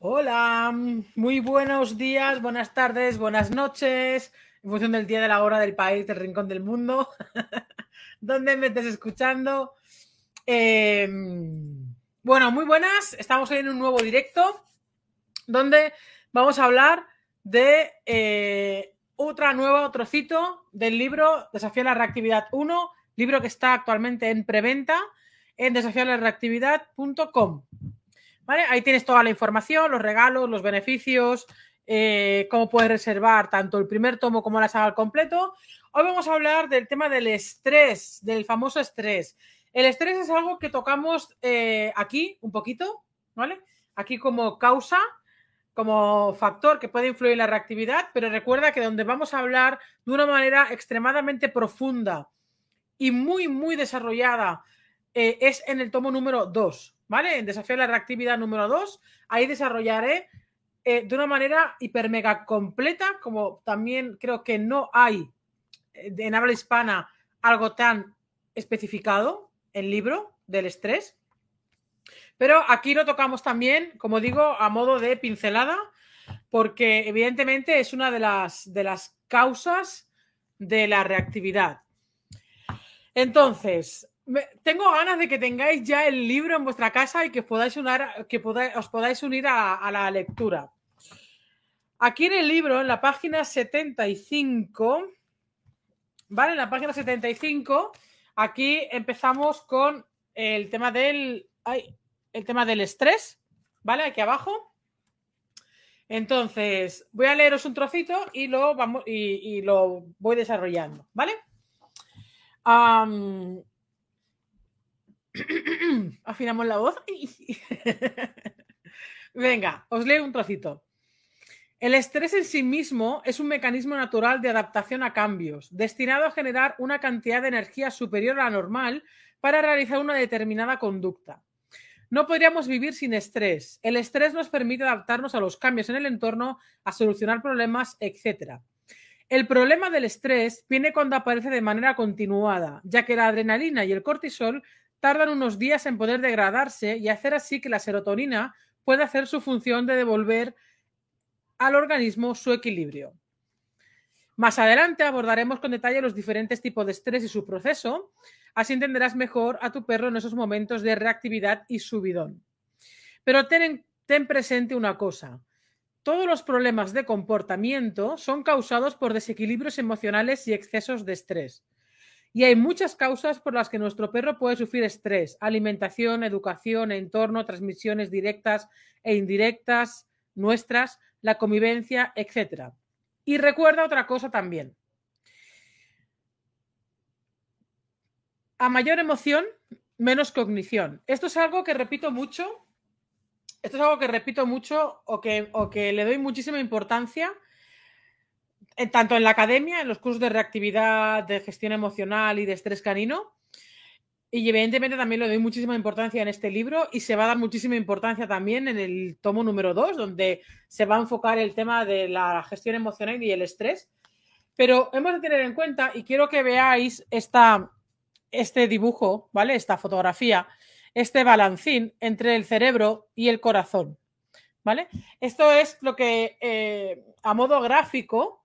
Hola, muy buenos días, buenas tardes, buenas noches, en función del día, de la hora, del país, del rincón del mundo, donde me estés escuchando. Em, bueno, muy buenas, estamos hoy en un nuevo directo donde vamos a hablar de eh, otra nueva trocito del libro Desafío a la Reactividad 1, libro que está actualmente en preventa en Ahí tienes toda la información, los regalos, los beneficios, eh, cómo puedes reservar tanto el primer tomo como la saga al completo. Hoy vamos a hablar del tema del estrés, del famoso estrés. El estrés es algo que tocamos eh, aquí un poquito, ¿vale? Aquí como causa, como factor que puede influir en la reactividad, pero recuerda que donde vamos a hablar de una manera extremadamente profunda y muy, muy desarrollada eh, es en el tomo número 2. ¿Vale? En Desafío a la Reactividad número 2, ahí desarrollaré eh, de una manera hiper mega completa, como también creo que no hay eh, en habla hispana algo tan especificado en libro del estrés. Pero aquí lo tocamos también, como digo, a modo de pincelada, porque evidentemente es una de las, de las causas de la reactividad. Entonces, tengo ganas de que tengáis ya el libro en vuestra casa y que, podáis que os podáis unir a, la lectura. Aquí en el libro, en la página 75, ¿vale? En la página 75, aquí empezamos con el tema del, el tema del estrés, ¿vale? Aquí abajo. Entonces, voy a leeros un trocito y lo, vamos, y, lo voy desarrollando, ¿vale? Afinamos la voz. Venga, os leo un trocito. El estrés en sí mismo es un mecanismo natural de adaptación a cambios, destinado a generar una cantidad de energía superior a la normal para realizar una determinada conducta. No podríamos vivir sin estrés. El estrés nos permite adaptarnos a los cambios en el entorno, a solucionar problemas, etc. El problema del estrés viene cuando aparece de manera continuada, ya que la adrenalina y el cortisol tardan unos días en poder degradarse y hacer así que la serotonina pueda hacer su función de devolver al organismo su equilibrio. Más adelante abordaremos con detalle los diferentes tipos de estrés y su proceso, así entenderás mejor a tu perro en esos momentos de reactividad y subidón. Pero ten, ten presente una cosa, todos los problemas de comportamiento son causados por desequilibrios emocionales y excesos de estrés. Y hay muchas causas por las que nuestro perro puede sufrir estrés, alimentación, educación, entorno, transmisiones directas e indirectas nuestras, la convivencia, etc. Y recuerda otra cosa también. A mayor emoción, menos cognición. Esto es algo que repito mucho. Esto es algo que repito mucho o que, o que le doy muchísima importancia tanto en la academia, en los cursos de reactividad, de gestión emocional y de estrés canino. Y evidentemente también le doy muchísima importancia en este libro y se va a dar muchísima importancia también en el tomo número 2, donde se va a enfocar el tema de la gestión emocional y el estrés. Pero hemos de tener en cuenta, y quiero que veáis esta, este dibujo, ¿vale? Esta fotografía, este balancín entre el cerebro y el corazón, ¿vale? Esto es lo que eh, a modo gráfico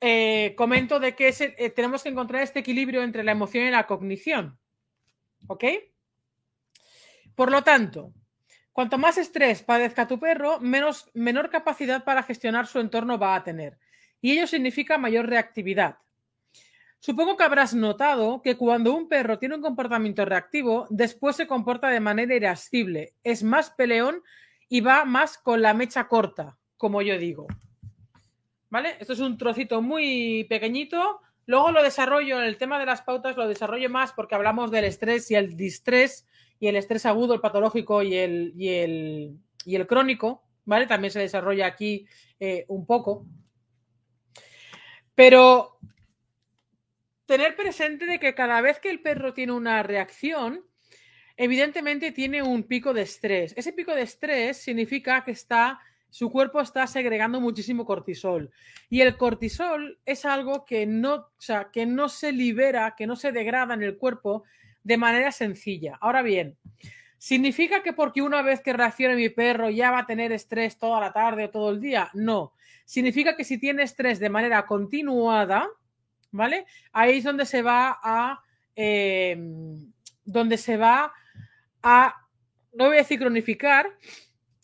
eh, comento de que eh, tenemos que encontrar este equilibrio entre la emoción y la cognición. ¿Ok? Por lo tanto, cuanto más estrés padezca tu perro, menos, menor capacidad para gestionar su entorno va a tener. Y ello significa mayor reactividad. Supongo que habrás notado que cuando un perro tiene un comportamiento reactivo, después se comporta de manera irascible, es más peleón y va más con la mecha corta, como yo digo. ¿Vale? Esto es un trocito muy pequeñito. Luego lo desarrollo en el tema de las pautas, lo desarrollo más porque hablamos del estrés y el distrés y el estrés agudo, el patológico y el, y el, crónico, ¿vale? También se desarrolla aquí eh, un poco. Pero tener presente de que cada vez que el perro tiene una reacción, evidentemente tiene un pico de estrés. Ese pico de estrés significa que está su cuerpo está segregando muchísimo cortisol. Y el cortisol es algo que no, que no se libera, que no se degrada en el cuerpo de manera sencilla. Ahora bien, ¿Significa que porque una vez que reaccione mi perro ya va a tener estrés toda la tarde o todo el día? No. Significa que si tiene estrés de manera continuada, ¿vale? Ahí es donde se va a. Em, donde se va a. No voy a decir cronificar,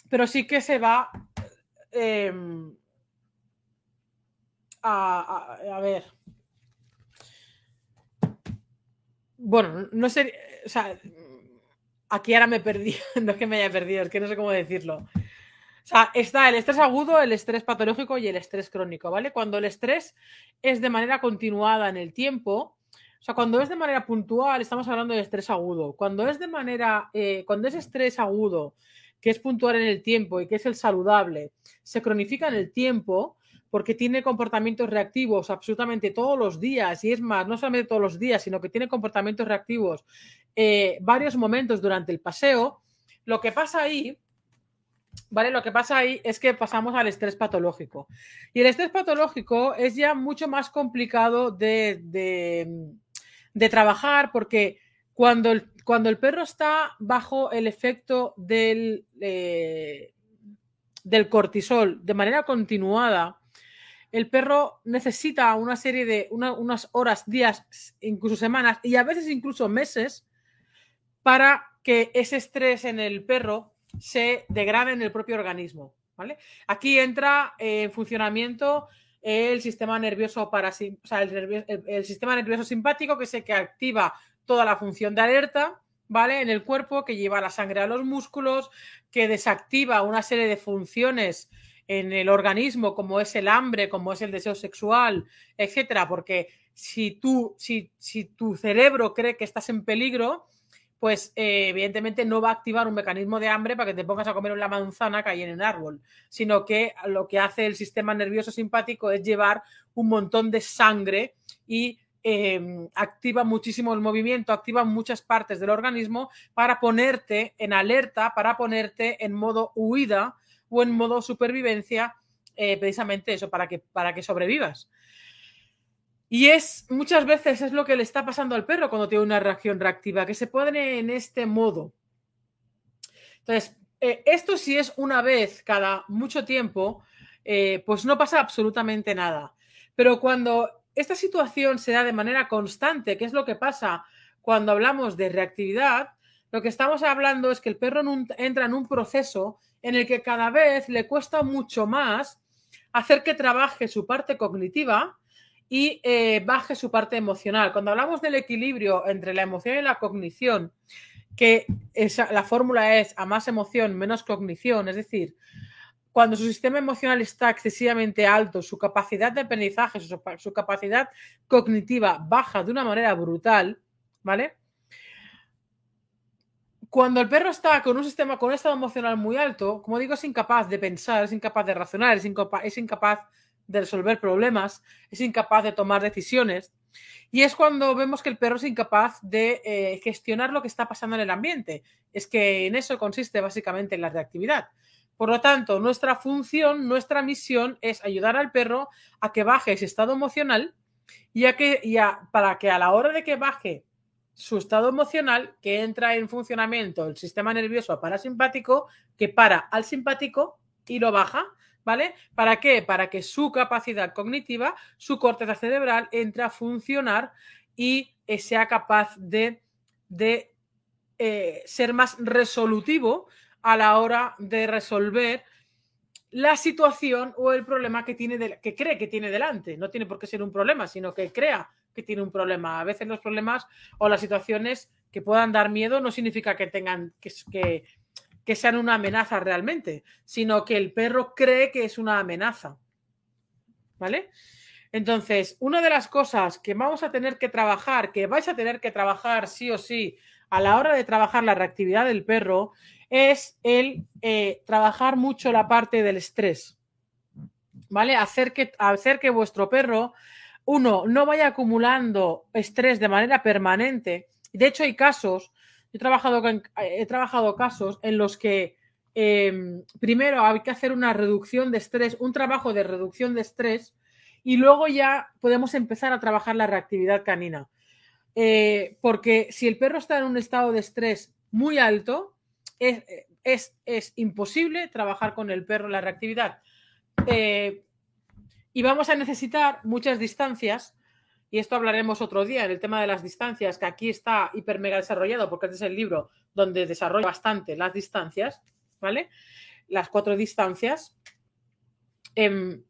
pero sí que se va. Em, a, a, ver. Bueno, no sé. O sea, aquí ahora me perdí, no es que me haya perdido, es que no sé cómo decirlo. O sea, está el estrés agudo, el estrés patológico y el estrés crónico, ¿vale? Cuando el estrés es de manera continuada en el tiempo, o sea, cuando es de manera puntual, estamos hablando de estrés agudo. Cuando es de manera, eh, cuando es estrés agudo, que es puntual en el tiempo y que es el saludable, se cronifica en el tiempo porque tiene comportamientos reactivos absolutamente todos los días, y es más, no solamente todos los días, sino que tiene comportamientos reactivos eh, varios momentos durante el paseo, lo que pasa ahí, ¿vale? Lo que pasa ahí es que pasamos al estrés patológico. Y el estrés patológico es ya mucho más complicado de, de, trabajar porque cuando el, cuando el, perro está bajo el efecto del, eh, del cortisol de manera continuada, el perro necesita una serie de unas horas, días, incluso semanas y a veces incluso meses para que ese estrés en el perro se degrade en el propio organismo. ¿vale? Aquí entra en funcionamiento el sistema nervioso para, el, sistema nervioso simpático, que es el que activa toda la función de alerta, ¿vale? En el cuerpo, que lleva la sangre a los músculos, que desactiva una serie de funciones en el organismo, como es el hambre, como es el deseo sexual, etcétera, porque si tú, si, si tu cerebro cree que estás en peligro, pues eh, evidentemente no va a activar un mecanismo de hambre para que te pongas a comer una manzana que hay en el árbol, sino que lo que hace el sistema nervioso simpático es llevar un montón de sangre y em, activa muchísimo el movimiento, activa muchas partes del organismo para ponerte en alerta, para ponerte en modo huida o en modo supervivencia, eh, precisamente eso, para que, para que sobrevivas. Y es muchas veces es lo que le está pasando al perro cuando tiene una reacción reactiva, que se pone en este modo. Entonces, eh, esto si es una vez cada mucho tiempo, eh, pues no pasa absolutamente nada. Pero cuando esta situación se da de manera constante, que es lo que pasa cuando hablamos de reactividad, lo que estamos hablando es que el perro entra en un proceso en el que cada vez le cuesta mucho más hacer que trabaje su parte cognitiva y eh, baje su parte emocional. Cuando hablamos del equilibrio entre la emoción y la cognición, que la fórmula es a más emoción, menos cognición, es decir, cuando su sistema emocional está excesivamente alto, su capacidad de aprendizaje, su, capacidad cognitiva baja de una manera brutal, ¿vale? Cuando el perro está con un sistema, con un estado emocional muy alto, como digo, es incapaz de pensar, es incapaz de razonar, es incapaz de resolver problemas, es incapaz de tomar decisiones. Y es cuando vemos que el perro es incapaz de eh, gestionar lo que está pasando en el ambiente. Es que en eso consiste básicamente la reactividad. Por lo tanto, nuestra función, nuestra misión es ayudar al perro a que baje ese estado emocional y, que, para que a la hora de que baje su estado emocional, que entra en funcionamiento el sistema nervioso parasimpático, que para al simpático y lo baja ¿vale? ¿Para qué? Para que su capacidad cognitiva, su corteza cerebral entre a funcionar y eh, sea capaz de, de eh, ser más resolutivo a la hora de resolver la situación o el problema que, tiene que cree que tiene delante. No tiene por qué ser un problema, sino que crea que tiene un problema. A veces los problemas o las situaciones que puedan dar miedo no significa que tengan que, que que sean una amenaza realmente, sino que el perro cree que es una amenaza. ¿Vale? Entonces, una de las cosas que vamos a tener que trabajar, que vais a tener que trabajar sí o sí a la hora de trabajar la reactividad del perro, es el eh, trabajar mucho la parte del estrés. ¿Vale? Hacer que, hacer que vuestro perro, uno, no vaya acumulando estrés de manera permanente. De hecho, hay casos He trabajado, he trabajado casos en los que em, primero hay que hacer una reducción de estrés, un trabajo de reducción de estrés y luego ya podemos empezar a trabajar la reactividad canina. Eh, porque si el perro está en un estado de estrés muy alto, es, es, imposible trabajar con el perro en la reactividad. Eh, y vamos a necesitar muchas distancias, y esto hablaremos otro día en el tema de las distancias, que aquí está hiper mega desarrollado, porque este es el libro donde desarrolla bastante las distancias, ¿vale? Las cuatro distancias. Em,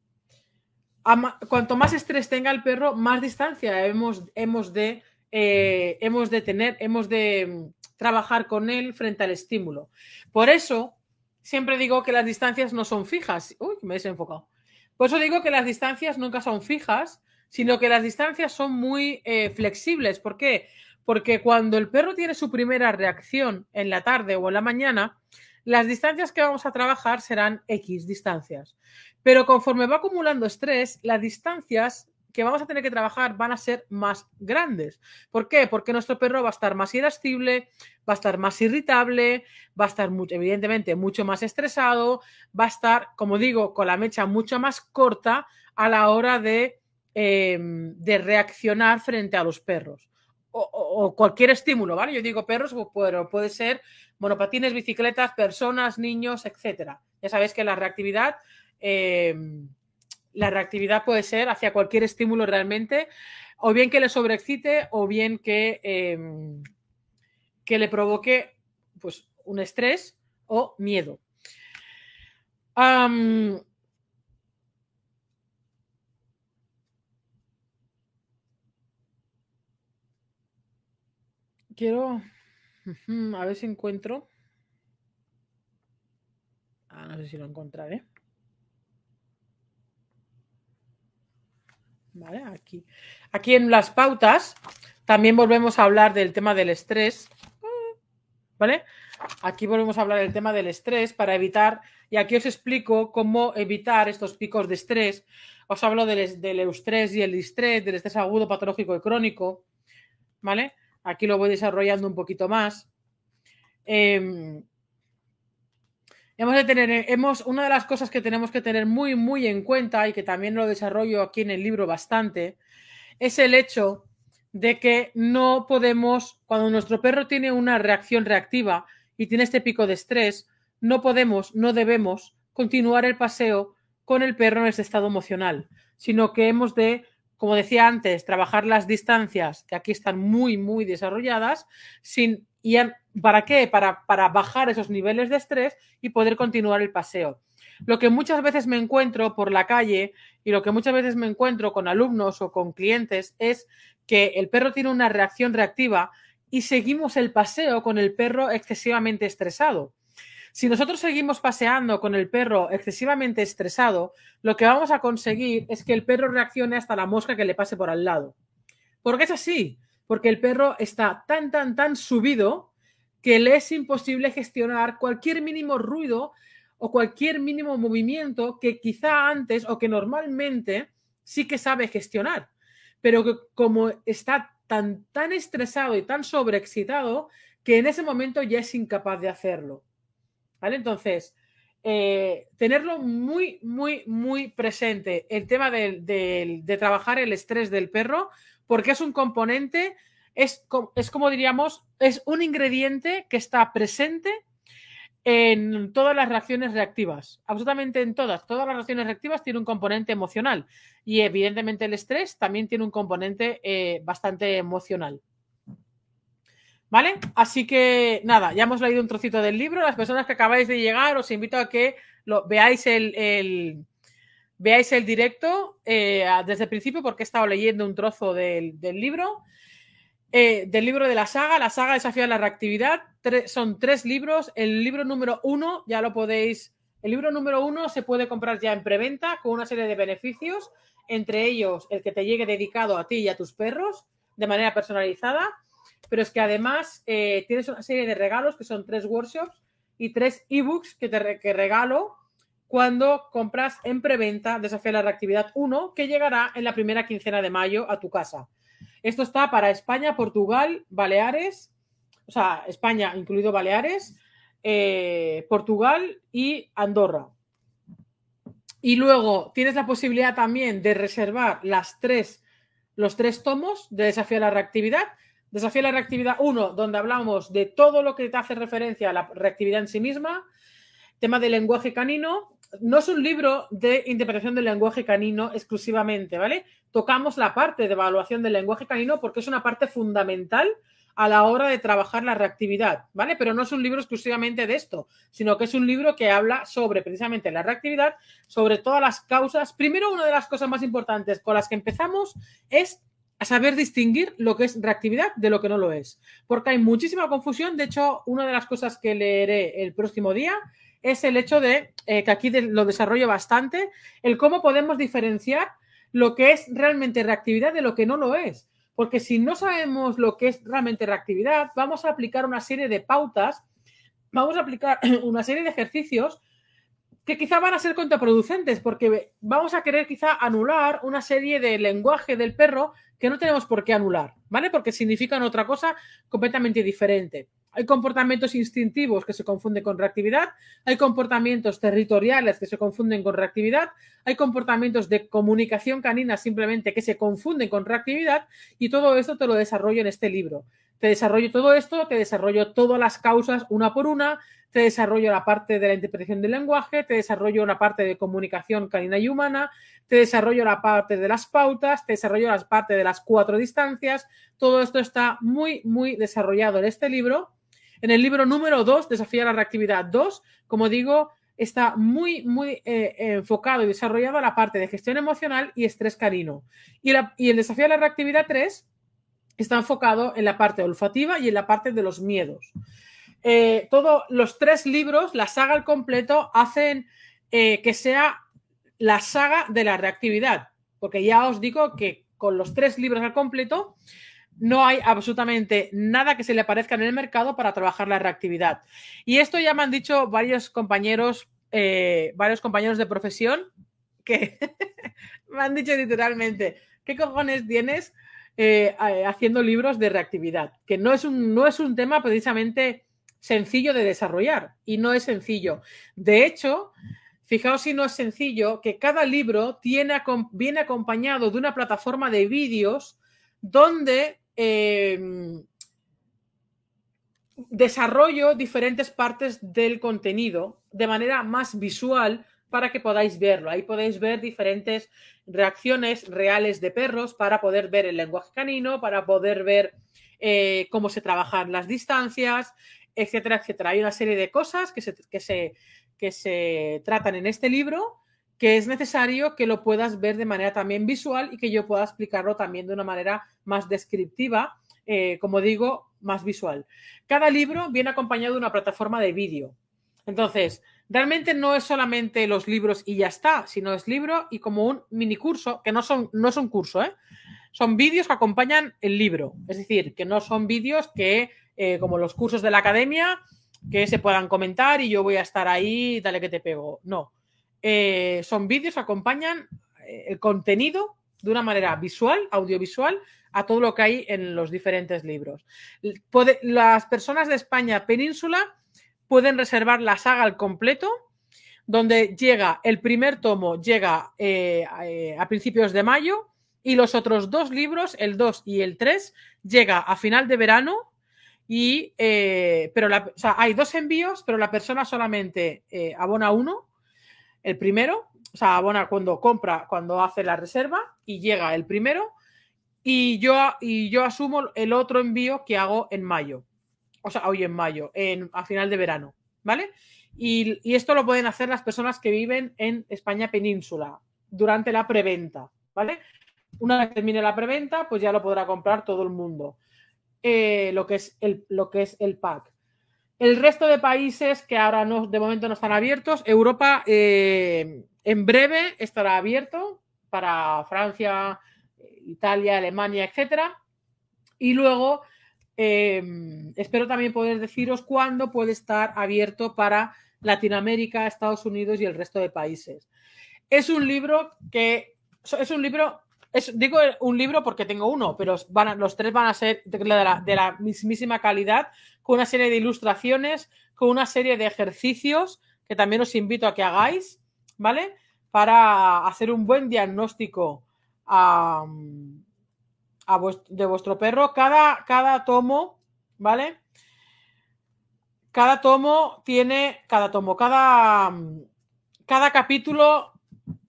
cuanto más estrés tenga el perro, más distancia hemos, hemos, de, eh, hemos de tener, hemos de trabajar con él frente al estímulo. Por eso, siempre digo que las distancias no son fijas. Uy, me he desenfocado. Por eso digo que las distancias nunca son fijas, sino que las distancias son muy eh, flexibles. ¿Por qué? Porque cuando el perro tiene su primera reacción en la tarde o en la mañana, las distancias que vamos a trabajar serán X distancias. Pero conforme va acumulando estrés, las distancias que vamos a tener que trabajar van a ser más grandes. ¿Por qué? Porque nuestro perro va a estar más irascible, va a estar más irritable, va a estar evidentemente mucho más estresado, va a estar, como digo, con la mecha mucho más corta a la hora de, em, de reaccionar frente a los perros. O, cualquier estímulo, ¿vale? Yo digo perros, pero puede ser monopatines, bicicletas, personas, niños, etcétera. Ya sabéis que la reactividad, em, la reactividad puede ser hacia cualquier estímulo realmente, o bien que le sobreexcite, o bien que, em, que le provoque pues, un estrés o miedo. quiero a ver si encuentro. Ah, no sé si lo encontraré. Vale, aquí. Aquí en las pautas también volvemos a hablar del tema del estrés. ¿Vale? Aquí volvemos a hablar del tema del estrés para evitar, y aquí os explico cómo evitar estos picos de estrés. Os hablo del, del eustrés y el distrés, del estrés agudo, patológico y crónico. ¿Vale? Aquí lo voy desarrollando un poquito más. Em, hemos de tener, hemos, una de las cosas que tenemos que tener muy, muy en cuenta y que también lo desarrollo aquí en el libro bastante, es el hecho de que no podemos, cuando nuestro perro tiene una reacción reactiva y tiene este pico de estrés, no podemos, no debemos continuar el paseo con el perro en este estado emocional, sino que hemos de como decía antes, trabajar las distancias, que aquí están muy, muy desarrolladas, sin, y ¿para qué? Para, para bajar esos niveles de estrés y poder continuar el paseo. Lo que muchas veces me encuentro por la calle y lo que muchas veces me encuentro con alumnos o con clientes es que el perro tiene una reacción reactiva y seguimos el paseo con el perro excesivamente estresado. Si nosotros seguimos paseando con el perro excesivamente estresado, lo que vamos a conseguir es que el perro reaccione hasta la mosca que le pase por al lado. ¿Por qué es así? Porque el perro está tan, tan, tan subido que le es imposible gestionar cualquier mínimo ruido o cualquier mínimo movimiento que quizá antes o que normalmente sí que sabe gestionar, pero que como está tan, tan estresado y tan sobreexcitado que en ese momento ya es incapaz de hacerlo. ¿Vale? Entonces, eh, tenerlo muy, muy, muy presente el tema de, trabajar el estrés del perro, porque es un componente, es, es como diríamos, es un ingrediente que está presente en todas las reacciones reactivas, absolutamente en todas. Todas las reacciones reactivas tienen un componente emocional y evidentemente el estrés también tiene un componente eh, bastante emocional. ¿Vale? Así que nada, ya hemos leído un trocito del libro. Las personas que acabáis de llegar, os invito a que lo, veáis el, veáis el directo eh, desde el principio, porque he estado leyendo un trozo del, libro. Eh, del libro de la saga, la saga Desafía la Reactividad. son tres libros. El libro número uno, ya lo podéis. El libro número uno se puede comprar ya en preventa con una serie de beneficios, entre ellos el que te llegue dedicado a ti y a tus perros de manera personalizada pero es que además eh, tienes una serie de regalos que son tres workshops y tres ebooks que te regalo cuando compras en preventa Desafío la Reactividad 1, que llegará en la primera quincena de mayo a tu casa. Esto está para España, Portugal, Baleares, o sea, España incluido Baleares, eh, Portugal y Andorra. Y luego tienes la posibilidad también de reservar las tres, los tres tomos de Desafío a la Reactividad Desafío la reactividad 1, donde hablamos de todo lo que te hace referencia a la reactividad en sí misma. Tema del lenguaje canino. No es un libro de interpretación del lenguaje canino exclusivamente, ¿vale? Tocamos la parte de evaluación del lenguaje canino porque es una parte fundamental a la hora de trabajar la reactividad, ¿vale? Pero no es un libro exclusivamente de esto, sino que es un libro que habla sobre precisamente la reactividad, sobre todas las causas. Primero, una de las cosas más importantes con las que empezamos es a saber distinguir lo que es reactividad de lo que no lo es, porque hay muchísima confusión. De hecho, una de las cosas que leeré el próximo día es el hecho de, eh, que aquí lo desarrollo bastante, el cómo podemos diferenciar lo que es realmente reactividad de lo que no lo es. Porque si no sabemos lo que es realmente reactividad, vamos a aplicar una serie de pautas, vamos a aplicar una serie de ejercicios que quizá van a ser contraproducentes, porque vamos a querer quizá anular una serie de lenguaje del perro que no tenemos por qué anular, ¿vale? Porque significan otra cosa completamente diferente. Hay comportamientos instintivos que se confunden con reactividad, hay comportamientos territoriales que se confunden con reactividad, hay comportamientos de comunicación canina simplemente que se confunden con reactividad y todo esto te lo desarrollo en este libro. Te desarrollo todo esto, te desarrollo todas las causas una por una, te desarrollo la parte de la interpretación del lenguaje, te desarrollo una parte de comunicación canina y humana, te desarrollo la parte de las pautas, te desarrollo la parte de las cuatro distancias. Todo esto está muy, muy desarrollado en este libro en el libro número 2, Desafía la Reactividad 2, como digo, está muy, muy eh, enfocado y desarrollado a la parte de gestión emocional y estrés canino. Y, el Desafío a la Reactividad 3 está enfocado en la parte olfativa y en la parte de los miedos. Eh, todos los tres libros, la saga al completo, hacen eh, que sea la saga de la reactividad, porque ya os digo que con los tres libros al completo no hay absolutamente nada que se le parezca en el mercado para trabajar la reactividad. Y esto ya me han dicho varios compañeros, eh, varios compañeros de profesión que me han dicho literalmente, ¿qué cojones tienes eh, haciendo libros de reactividad? Que no es, un, no es un tema precisamente sencillo de desarrollar y no es sencillo. De hecho, fijaos si no es sencillo que cada libro viene acompañado de una plataforma de vídeos donde Em, desarrollo diferentes partes del contenido de manera más visual para que podáis verlo. Ahí podéis ver diferentes reacciones reales de perros para poder ver el lenguaje canino, para poder ver eh, cómo se trabajan las distancias, etcétera, etcétera. Hay una serie de cosas que se, que se, que se tratan en este libro que es necesario que lo puedas ver de manera también visual y que yo pueda explicarlo también de una manera más descriptiva, eh, como digo, más visual. Cada libro viene acompañado de una plataforma de vídeo. Entonces, realmente no es solamente los libros y ya está, sino es libro y como un mini curso, que no, son, no es un curso, ¿eh? son vídeos que acompañan el libro. Es decir, que no son vídeos que, eh, como los cursos de la academia, que se puedan comentar y yo voy a estar ahí, dale que te pego. No, eh, son vídeos que acompañan eh, el contenido de una manera visual, audiovisual, a todo lo que hay en los diferentes libros. las personas de España península pueden reservar la saga al completo, donde llega el primer tomo, llega eh, a principios de mayo, y los otros dos libros, el 2 y el 3, llega a final de verano. Y, pero hay dos envíos, pero la persona solamente abona uno el primero, o sea, abona cuando compra, cuando hace la reserva y llega el primero y yo, y yo asumo el otro envío que hago en mayo, o sea, hoy en mayo, en, a final de verano, ¿vale? Y, esto lo pueden hacer las personas que viven en España península durante la preventa, ¿vale? Una vez termine la preventa, pues ya lo podrá comprar todo el mundo. Eh, lo, que es el, lo que es el pack. El resto de países que ahora no, de momento no están abiertos, Europa eh, en breve estará abierto para Francia, Italia, Alemania, etcétera. Y luego em, espero también poder deciros cuándo puede estar abierto para Latinoamérica, Estados Unidos y el resto de países. Es un libro que es un libro digo un libro porque tengo uno, pero van los tres van a ser de la, mismísima calidad, con una serie de ilustraciones, con una serie de ejercicios que también os invito a que hagáis, ¿vale? Para hacer un buen diagnóstico de vuestro perro. Cada, cada tomo, ¿vale? Cada tomo tiene, cada tomo, cada, cada capítulo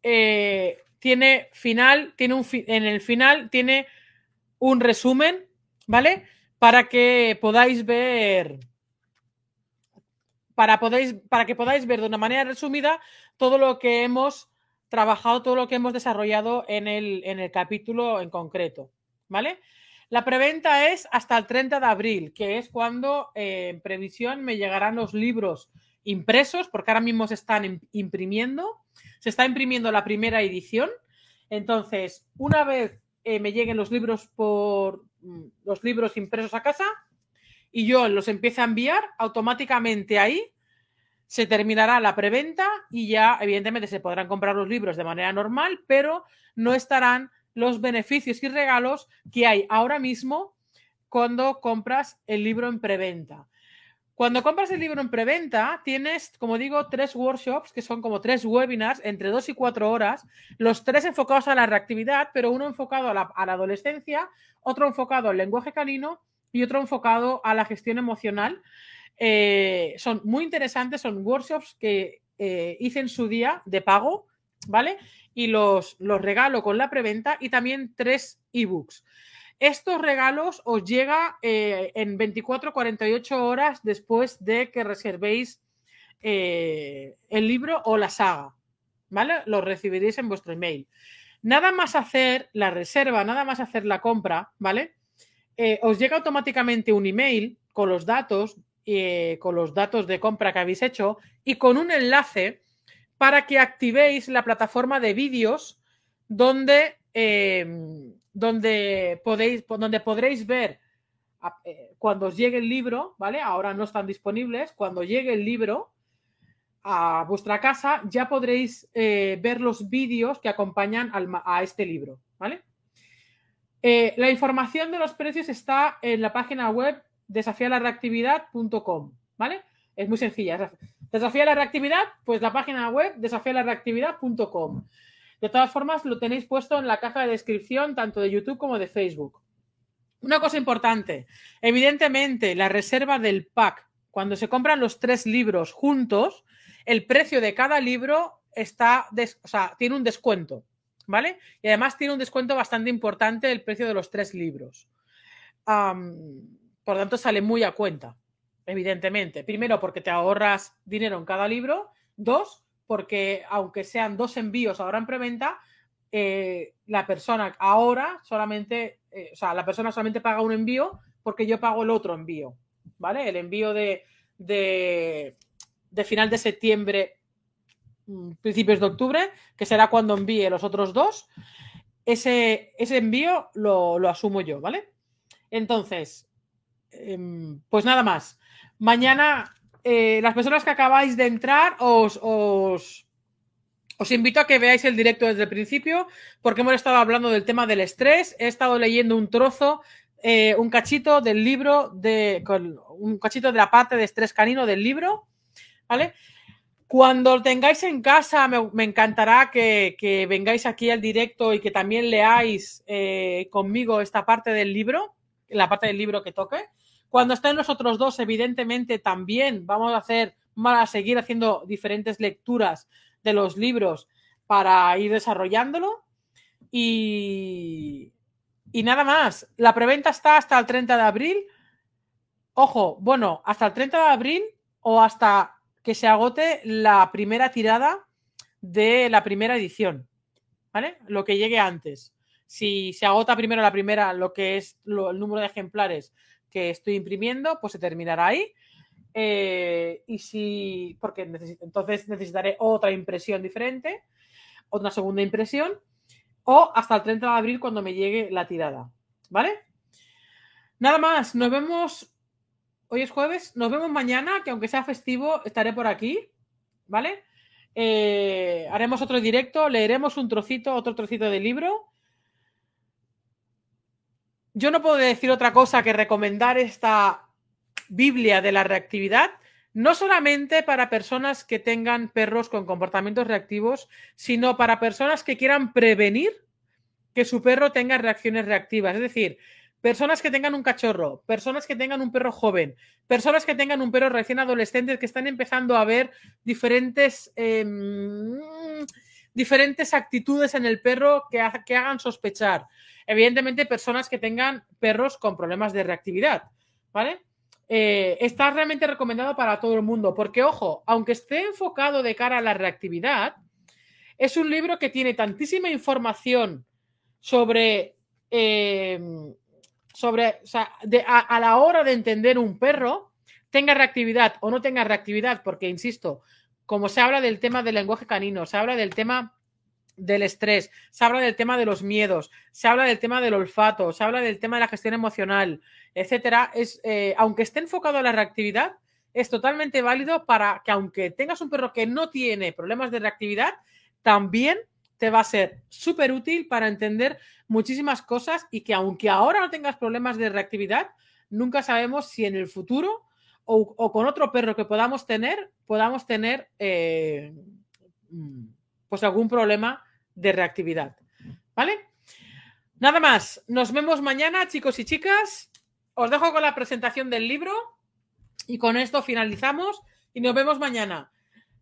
eh, tiene final, tiene un, en el final tiene un resumen, ¿vale? Para que podáis ver, para, podéis, para que podáis ver de una manera resumida todo lo que hemos trabajado, todo lo que hemos desarrollado en el, en el capítulo en concreto, ¿vale? La preventa es hasta el 30 de abril, que es cuando eh, en previsión me llegarán los libros impresos, porque ahora mismo se están imprimiendo. Se está imprimiendo la primera edición. Entonces, una vez eh, me lleguen los libros por mm, los libros impresos a casa y yo los empiece a enviar, automáticamente ahí se terminará la preventa y ya, evidentemente, se podrán comprar los libros de manera normal, pero no estarán los beneficios y regalos que hay ahora mismo cuando compras el libro en preventa. Cuando compras el libro en preventa, tienes, como digo, tres workshops que son como tres webinars entre dos y cuatro horas, los tres enfocados a la reactividad, pero uno enfocado a la, adolescencia, otro enfocado al lenguaje canino y otro enfocado a la gestión emocional. Eh, son muy interesantes, son workshops que eh, hice en su día de pago, ¿vale? Y los, los regalo con la preventa y también tres ebooks. Estos regalos os llega eh, en 24-48 horas después de que reservéis eh, el libro o la saga. ¿Vale? Lo recibiréis en vuestro email. Nada más hacer la reserva, nada más hacer la compra, ¿vale? Eh, os llega automáticamente un email con los datos, con los datos de compra que habéis hecho y con un enlace para que activéis la plataforma de vídeos donde donde, podéis, donde podréis ver eh, cuando os llegue el libro, ¿vale? Ahora no están disponibles. Cuando llegue el libro a vuestra casa, ya podréis eh, ver los vídeos que acompañan a este libro, ¿vale? Eh, la información de los precios está en la página web desafialareactividad.com, ¿vale? Es muy sencilla. Desafía la reactividad, pues la página web desafialareactividad.com. De todas formas, lo tenéis puesto en la caja de descripción tanto de YouTube como de Facebook. Una cosa importante, evidentemente la reserva del pack, cuando se compran los tres libros juntos, el precio de cada libro está, o sea, tiene un descuento, ¿vale? Y además tiene un descuento bastante importante el precio de los tres libros. por lo tanto, sale muy a cuenta, evidentemente. Primero, porque te ahorras dinero en cada libro. Dos, porque aunque sean dos envíos ahora en preventa, eh, la persona ahora solamente, eh, o sea, la persona solamente paga un envío porque yo pago el otro envío, ¿vale? El envío de, de, final de septiembre, mm, principios de octubre, que será cuando envíe los otros dos, ese, ese envío lo, lo, asumo yo, ¿vale? Entonces, em, pues nada más. Mañana eh, las personas que acabáis de entrar, os, os, invito a que veáis el directo desde el principio, porque hemos estado hablando del tema del estrés. He estado leyendo un trozo, eh, un cachito del libro, de, un cachito de la parte de estrés canino del libro, ¿vale? Cuando tengáis en casa, me, encantará que, vengáis aquí al directo y que también leáis eh, conmigo esta parte del libro, la parte del libro que toque. Cuando estén los otros dos, evidentemente también vamos a hacer, a seguir haciendo diferentes lecturas de los libros para ir desarrollándolo. Y, y nada más. La preventa está hasta el 30 de abril. Ojo, bueno, hasta el 30 de abril o hasta que se agote la primera tirada de la primera edición. ¿Vale? Lo que llegue antes. Si se agota primero la primera, lo que es el número de ejemplares que estoy imprimiendo, pues se terminará ahí. Eh, y si, porque entonces necesitaré otra impresión diferente, otra segunda impresión, o hasta el 30 de abril cuando me llegue la tirada. ¿Vale? Nada más, nos vemos. Hoy es jueves, nos vemos mañana, que aunque sea festivo, estaré por aquí. ¿Vale? Eh, haremos otro directo, leeremos un trocito, otro trocito de libro yo no puedo decir otra cosa que recomendar esta Biblia de la reactividad, no solamente para personas que tengan perros con comportamientos reactivos, sino para personas que quieran prevenir que su perro tenga reacciones reactivas. Es decir, personas que tengan un cachorro, personas que tengan un perro joven, personas que tengan un perro recién adolescente que están empezando a ver diferentes, em, diferentes actitudes en el perro que, que hagan sospechar. Evidentemente, personas que tengan perros con problemas de reactividad, ¿vale? Eh, está realmente recomendado para todo el mundo, porque ojo, aunque esté enfocado de cara a la reactividad, es un libro que tiene tantísima información sobre em, sobre, o sea, a, la hora de entender un perro, tenga reactividad o no tenga reactividad, porque, insisto, como se habla del tema del lenguaje canino, se habla del tema del estrés, se habla del tema de los miedos, se habla del tema del olfato, se habla del tema de la gestión emocional, etcétera, es, eh, aunque esté enfocado a la reactividad, es totalmente válido para que aunque tengas un perro que no tiene problemas de reactividad, también te va a ser súper útil para entender muchísimas cosas y que aunque ahora no tengas problemas de reactividad, nunca sabemos si en el futuro o, con otro perro que podamos tener, podamos tener eh, pues algún problema de reactividad. ¿Vale? Nada más, nos vemos mañana, chicos y chicas. Os dejo con la presentación del libro y con esto finalizamos y nos vemos mañana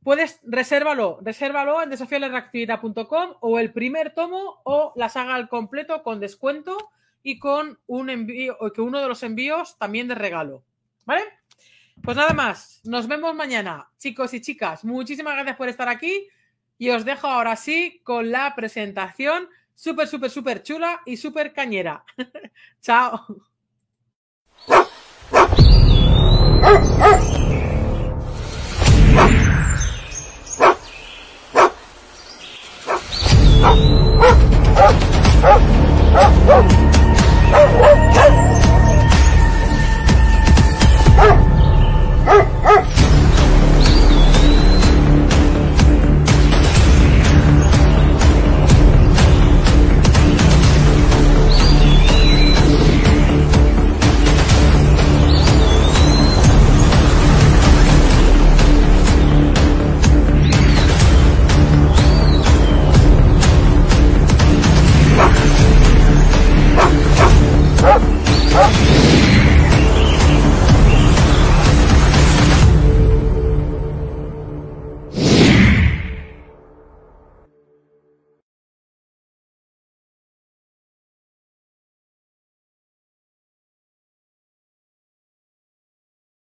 puedes, resérvalo, resérvalo en desafialereactividad.com o el primer tomo o la saga al completo con descuento y con un envío, que uno de los envíos también de regalo. ¿Vale? Pues nada más, nos vemos mañana, chicos y chicas. Muchísimas gracias por estar aquí y os dejo ahora sí con la presentación súper, súper, súper chula y súper cañera. Chao.